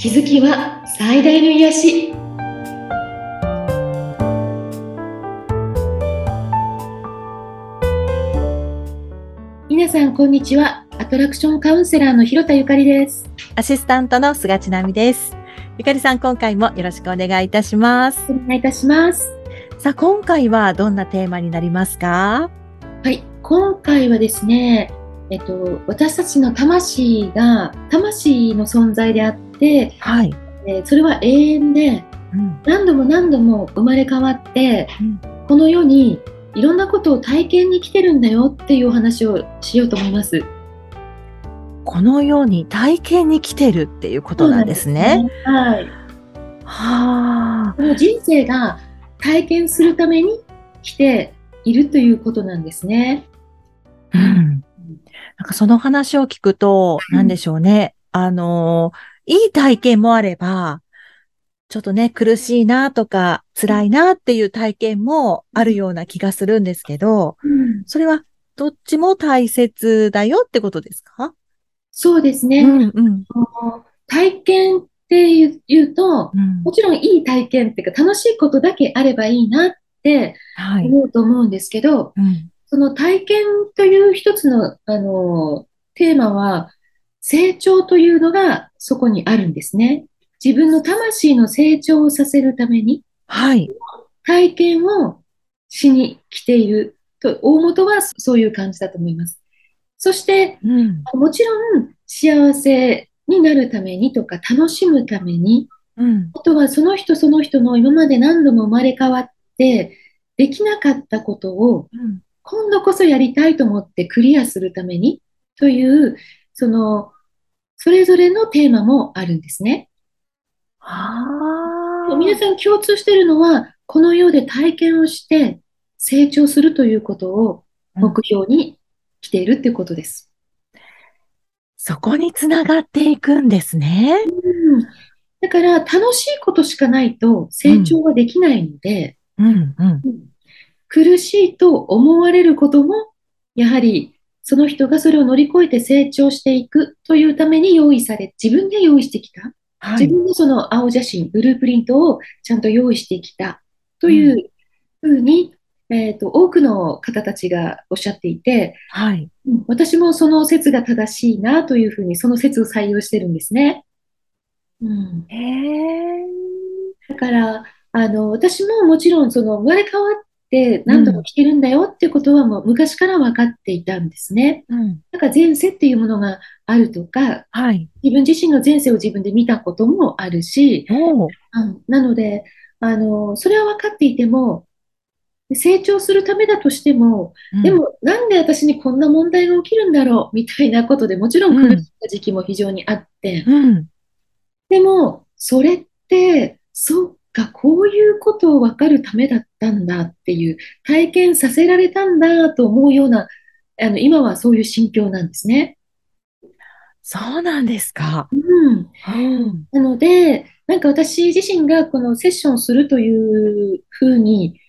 気づきは最大の癒し。皆さんこんにちは。アトラクションカウンセラーの広田ゆかりです。アシスタントの菅千奈美です。ゆかりさん今回もよろしくお願いいたします。お願いいたします。さあ今回はどんなテーマになりますか？はい。今回はですねえっと、私たちの魂が魂の存在であって、はいえー、それは永遠で、うん、何度も何度も生まれ変わって、うん、この世にいろんなことを体験に来てるんだよっていうお話をしようと思います。このように体験に来てるっていうことなんですね。すねはい。はあ。この人生が体験するために来ているということなんですね。うん。なんかその話を聞くと、なんでしょうね。あの、いい体験もあれば、ちょっとね、苦しいなとか、辛いなっていう体験もあるような気がするんですけど、うん、それはどっちも大切だよってことですか？そうですね。うんうん、体験っていうと、うん、もちろんいい体験っていうか楽しいことだけあればいいなって思うと思うんですけど、はいうん、その体験という一つの、あの、テーマは、成長というのがそこにあるんですね。自分の魂の成長をさせるために、はい。体験をしに来ていると、大元はそういう感じだと思います。そして、うん、もちろん幸せになるためにとか楽しむために、うん、あとはその人その人の今まで何度も生まれ変わってできなかったことを、うん今度こそやりたいと思ってクリアするためにという、その、それぞれのテーマもあるんですね。皆さん共通しているのは、この世で体験をして成長するということを目標に来ているっていうことです。そこにつながっていくんですね。うん、だから楽しいことしかないと成長はできないので、うんうんうん、苦しいと思われることも、やはりその人がそれを乗り越えて成長していくというために用意され、自分で用意してきた。はい、自分のその青写真、ブループリントをちゃんと用意してきたというふうに、ん、えっ、ー、と、多くの方たちがおっしゃっていて、はい、私もその説が正しいなというふうに、その説を採用してるんですね。うん、へだから、あの、私ももちろんその生まれ変わっって何度も来てるんだよっていうことはもう昔から分かっていたんですね。うん、だから前世っていうものがあるとか、はい、自分自身の前世を自分で見たこともあるし、なのであの、それは分かっていても、成長するためだとしても、うん、でもなんで私にこんな問題が起きるんだろうみたいなことでもちろん苦しい時期も非常にあって、うん、でもそれってそがこういうことを分かるためだったんだっていう体験させられたんだと思うようなあの今はそういう心境なんですね。そうなんですか。うん。うん、なので、なんか私自身がこのセッションするというふうに、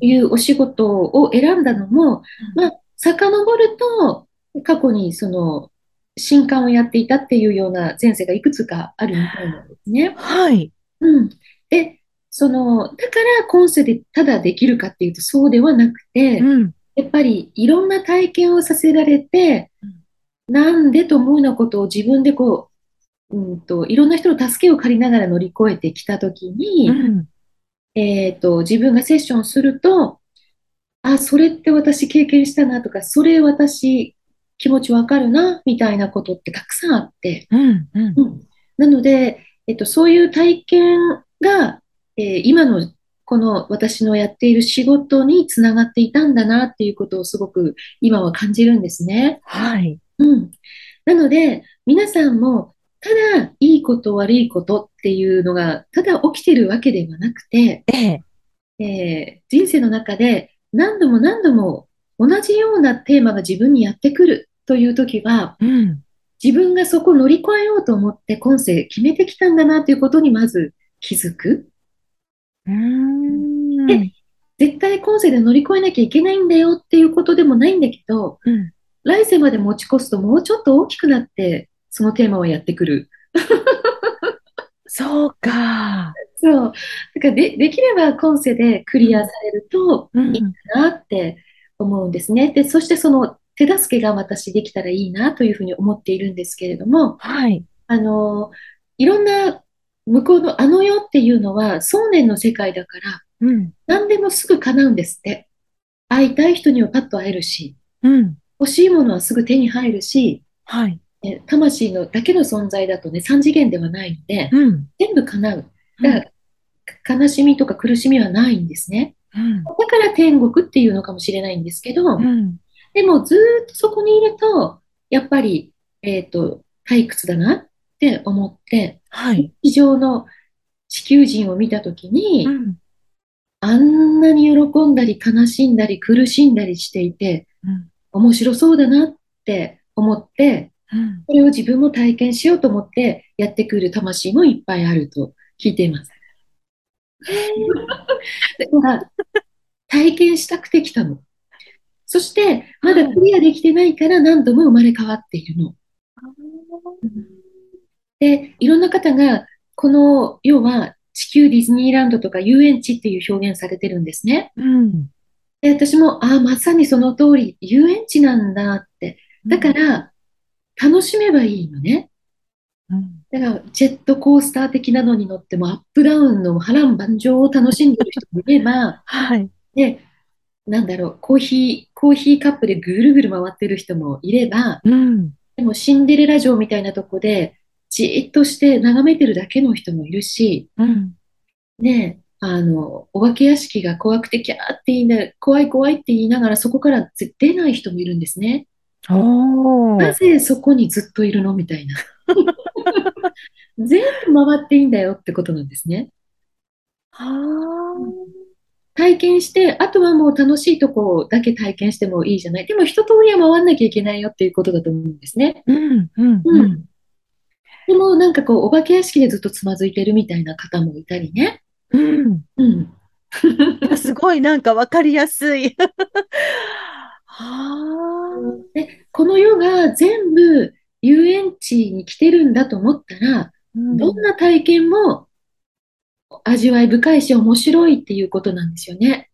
いうお仕事を選んだのも、うん、まあ、遡ると、過去にその、新刊をやっていたっていうような前世がいくつかあるみたいなんですね。はい。うん。で、その、だから今世でただできるかっていうとそうではなくて、うん、やっぱりいろんな体験をさせられて、うん、なんでと思うようなことを自分でこう、うんと、いろんな人の助けを借りながら乗り越えてきたときに、うん、えっ、と、自分がセッションすると、あ、それって私経験したなとか、それ私気持ちわかるな、みたいなことってたくさんあって。うん。うん、なので、えっと、そういう体験がえー、今のこの私のやっている仕事につながっていたんだなっていうことをすごく今は感じるんですね。はい。うん。なので、皆さんも、ただいいこと悪いことっていうのが、ただ起きてるわけではなくて、えええー、人生の中で何度も何度も同じようなテーマが自分にやってくるという時は、うん、自分がそこを乗り越えようと思って今世決めてきたんだなということにまず気づく。で、絶対今世で乗り越えなきゃいけないんだよっていうことでもないんだけど、うん、来世まで持ち越すともうちょっと大きくなって、そのテーマはやってくる。そうか。そう。だからで、できれば今世でそう。だからで、できれば今世でクリアされるといいかなって思うんですね。で、そしてその手助けが私できたらいいなというふうに思っているんですけれども、はい。あの、いろんな向こうのあの世っていうのは想念の世界だから、うん、何でもすぐ叶うんですって。会いたい人にはパッと会えるし、うん、欲しいものはすぐ手に入るし、はい。魂のだけの存在だとね、3次元ではないので、うん、全部叶う。だから、悲しみとか苦しみはないんですね。うん、だから天国っていうのかもしれないんですけど、うん、でもずっとそこにいると、やっぱり、えっ、ー、と、退屈だなって思って、はい、地上の地球人を見たときに、うん、あんなに喜んだり悲しんだり苦しんだりしていて、面白そうだなって思って、それを自分も体験しようと思ってやってくる魂もいっぱいあると聞いています。だから体験したくて来たの。そして、まだクリアできてないから何度も生まれ変わっているの。で、いろんな方が、この要は地球ディズニーランドとか遊園地っていう表現されてるんですね。うん、で私も、ああ、まさにその通り、遊園地なんだって。だから、楽しめばいいのね。うん、だから、ジェットコースター的なのに乗っても、アップダウンの波乱万丈を楽しんでる人もいれば、はい。で、なんだろう、コーヒー、コーヒーカップでぐるぐる回ってる人もいれば、うん、でもシンデレラ城みたいなとこで、じーっとして眺めてるだけの人もいるし、うん、ねあの、お化け屋敷が怖くてキャーって言いな、怖い怖いって言いながらそこから出ない人もいるんですね。なぜそこにずっといるのみたいな。全部回っていいんだよってことなんですね。体験して、あとはもう楽しいとこだけ体験してもいいじゃない。でも一通りは回んなきゃいけないよっていうことだと思うんですね。うん、うん、うん。でもなんかこう、お化け屋敷でずっとつまずいてるみたいな方もいたりね。うん。うん。すごいなんかわかりやすい。でこの世が全部遊園地に来てるんだと思ったら、うん、どんな体験も味わい深いし面白いっていうことなんですよね。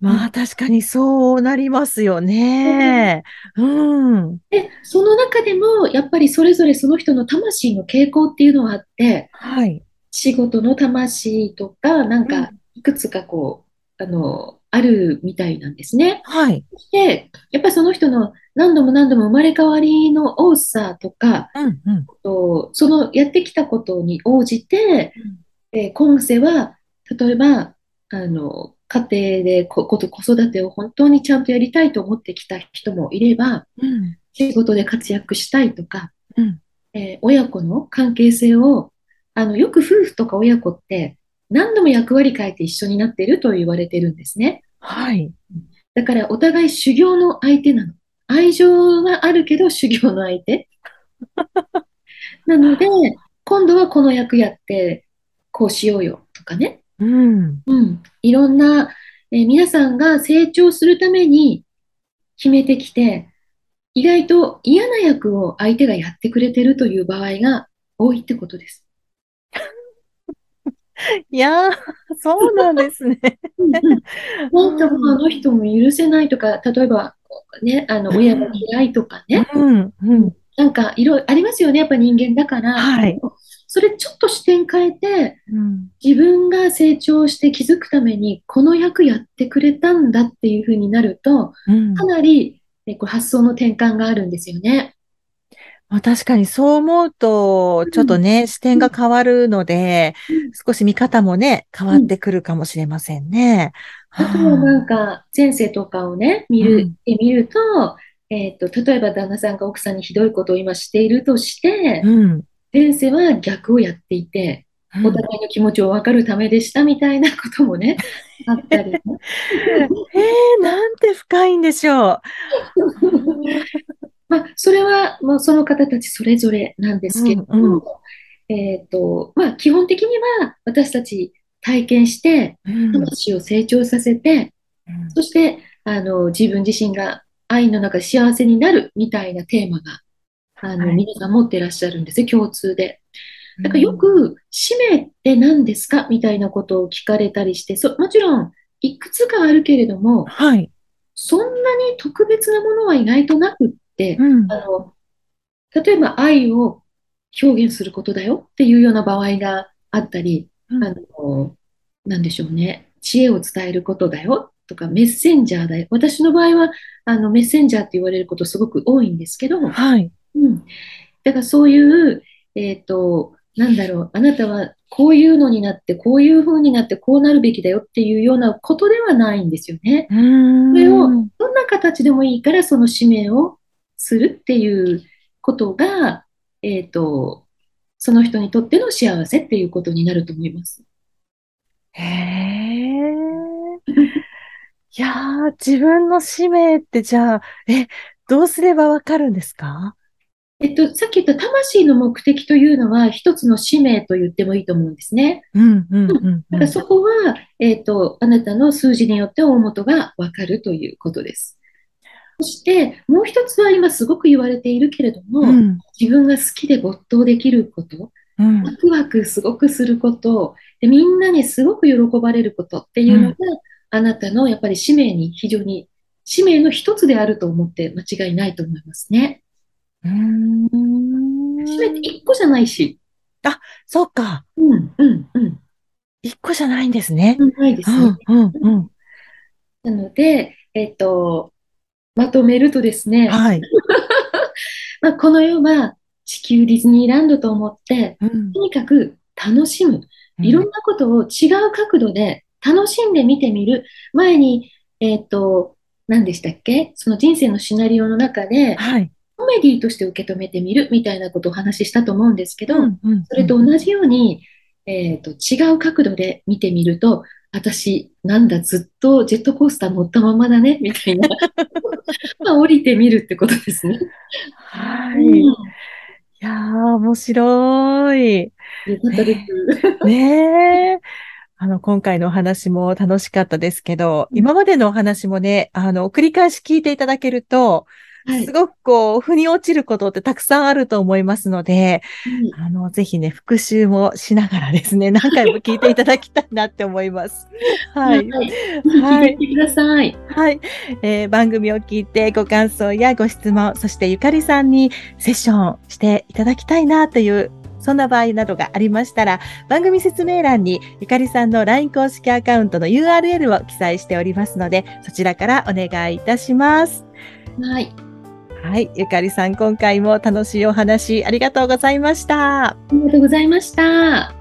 まあ確かにそうなりますよね。うん。で、その中でもやっぱりそれぞれその人の魂の傾向っていうのがあって、はい。仕事の魂とか、なんかいくつかこう、うん、あの、あるみたいなんですね。はい。そして、やっぱりその人の何度も何度も生まれ変わりの多さとか、うんうん、とそのやってきたことに応じて、うん、えー、今世は、例えば、あの、家庭でこ子育てを本当にちゃんとやりたいと思ってきた人もいれば、うん、仕事で活躍したいとか、うん、えー、親子の関係性を、あの、よく夫婦とか親子って何度も役割変えて一緒になっていると言われてるんですね。はい。だからお互い修行の相手なの。愛情はあるけど修行の相手。なので、今度はこの役やって、こうしようよとかね。うん。うん。いろんな、えー、皆さんが成長するために決めてきて、意外と嫌な役を相手がやってくれてるという場合が多いってことです。いやー、そうなんですね。なんかあの人も許せないとか、例えば、ね、あの、親が嫌いとかね。うん、うん。なんか、いろいろありますよね、やっぱ人間だから。はい。それちょっと視点変えて、うん、自分が成長して気づくために、この役やってくれたんだっていうふうになると、うん、かなり、ね、こう発想の転換があるんですよね。まあ、確かにそう思うと、ちょっとね、うん、視点が変わるので、うん、少し見方もね、変わってくるかもしれませんね。うん、あとはなんか、前世とかをね、見る、見ると、えっ、ー、と、例えば旦那さんが奥さんにひどいことを今しているとして、前世は逆をやっていて、お互いの気持ちを分かるためでしたみたいなこともね、あったり、ね。えー、なんて深いんでしょう。まあ、それは、まあ、その方たちそれぞれなんですけれども、うんうん、えっ、ー、と、まあ、基本的には私たち体験して、魂を成長させて、うん、そして、あの、自分自身が愛の中で幸せになるみたいなテーマが、あの、はい、皆さん持っていらっしゃるんですよ、共通で。だからよく、使命って何ですかみたいなことを聞かれたりして、そもちろん、いくつかあるけれども、はい。そんなに特別なものは意外となくって、うん、あの、例えば愛を表現することだよっていうような場合があったり、うん、あの、なんでしょうね、知恵を伝えることだよとか、メッセンジャーだよ。私の場合は、あの、メッセンジャーって言われることすごく多いんですけど、はい。うん。だからそういう、えっ、ー、と、なんだろう、あなたはこういうのになって、こういう風になって、こうなるべきだよっていうようなことではないんですよね。それを、どんな形でもいいから、その使命をするっていうことが、えっ、ー、と、その人にとっての幸せっていうことになると思います。へえ。いやー、自分の使命ってじゃあ、え、どうすればわかるんですか？えっと、さっき言った魂の目的というのは一つの使命と言ってもいいと思うんですね。うん、うん、うん。だからそこは、えっと、あなたの数字によって大元がわかるということです。そして、もう一つは今すごく言われているけれども、うん、自分が好きで没頭できること、うん、ワクワクすごくすることで、みんなにすごく喜ばれることっていうのが、あなたのやっぱり使命に非常に、使命の一つであると思って間違いないと思いますね。うん。締めて一個じゃないし。あ、そうか。うん、うん、うん。一個じゃないんですね。ないですね。うん、うん、なので、えっ、ー、と、まとめるとですね。はい。まあ、この世は地球ディズニーランドと思って、うん、とにかく楽しむ。いろんなことを違う角度で楽しんで見てみる。前に、えっ、ー、と、何でしたっけ？その人生のシナリオの中で、はい、コメディとして受け止めてみるみたいなことをお話ししたと思うんですけど、うんうんうん、それと同じように、えーと、違う角度で見てみると、私、なんだ、ずっとジェットコースター乗ったままだね、みたいな。まあ、降りてみるってことですね。はい。うん、いやー、面白い。よかったです。ねえ。あの、今回のお話も楽しかったですけど、今までのお話もね、あの、繰り返し聞いていただけると、すごくこう、腑に落ちることってたくさんあると思いますので、うん、あの、ぜひね、復習もしながらですね、何回も聞いていただきたいなって思います。はい。はい。聞いてください。はい、えー、番組を聞いてご感想やご質問、そしてゆかりさんにセッションしていただきたいなというそんな場合などがありましたら、番組説明欄にゆかりさんの LINE 公式アカウントの URL を記載しておりますので、そちらからお願いいたします。はい。はい。ゆかりさん、今回も楽しいお話ありがとうございました。ありがとうございました。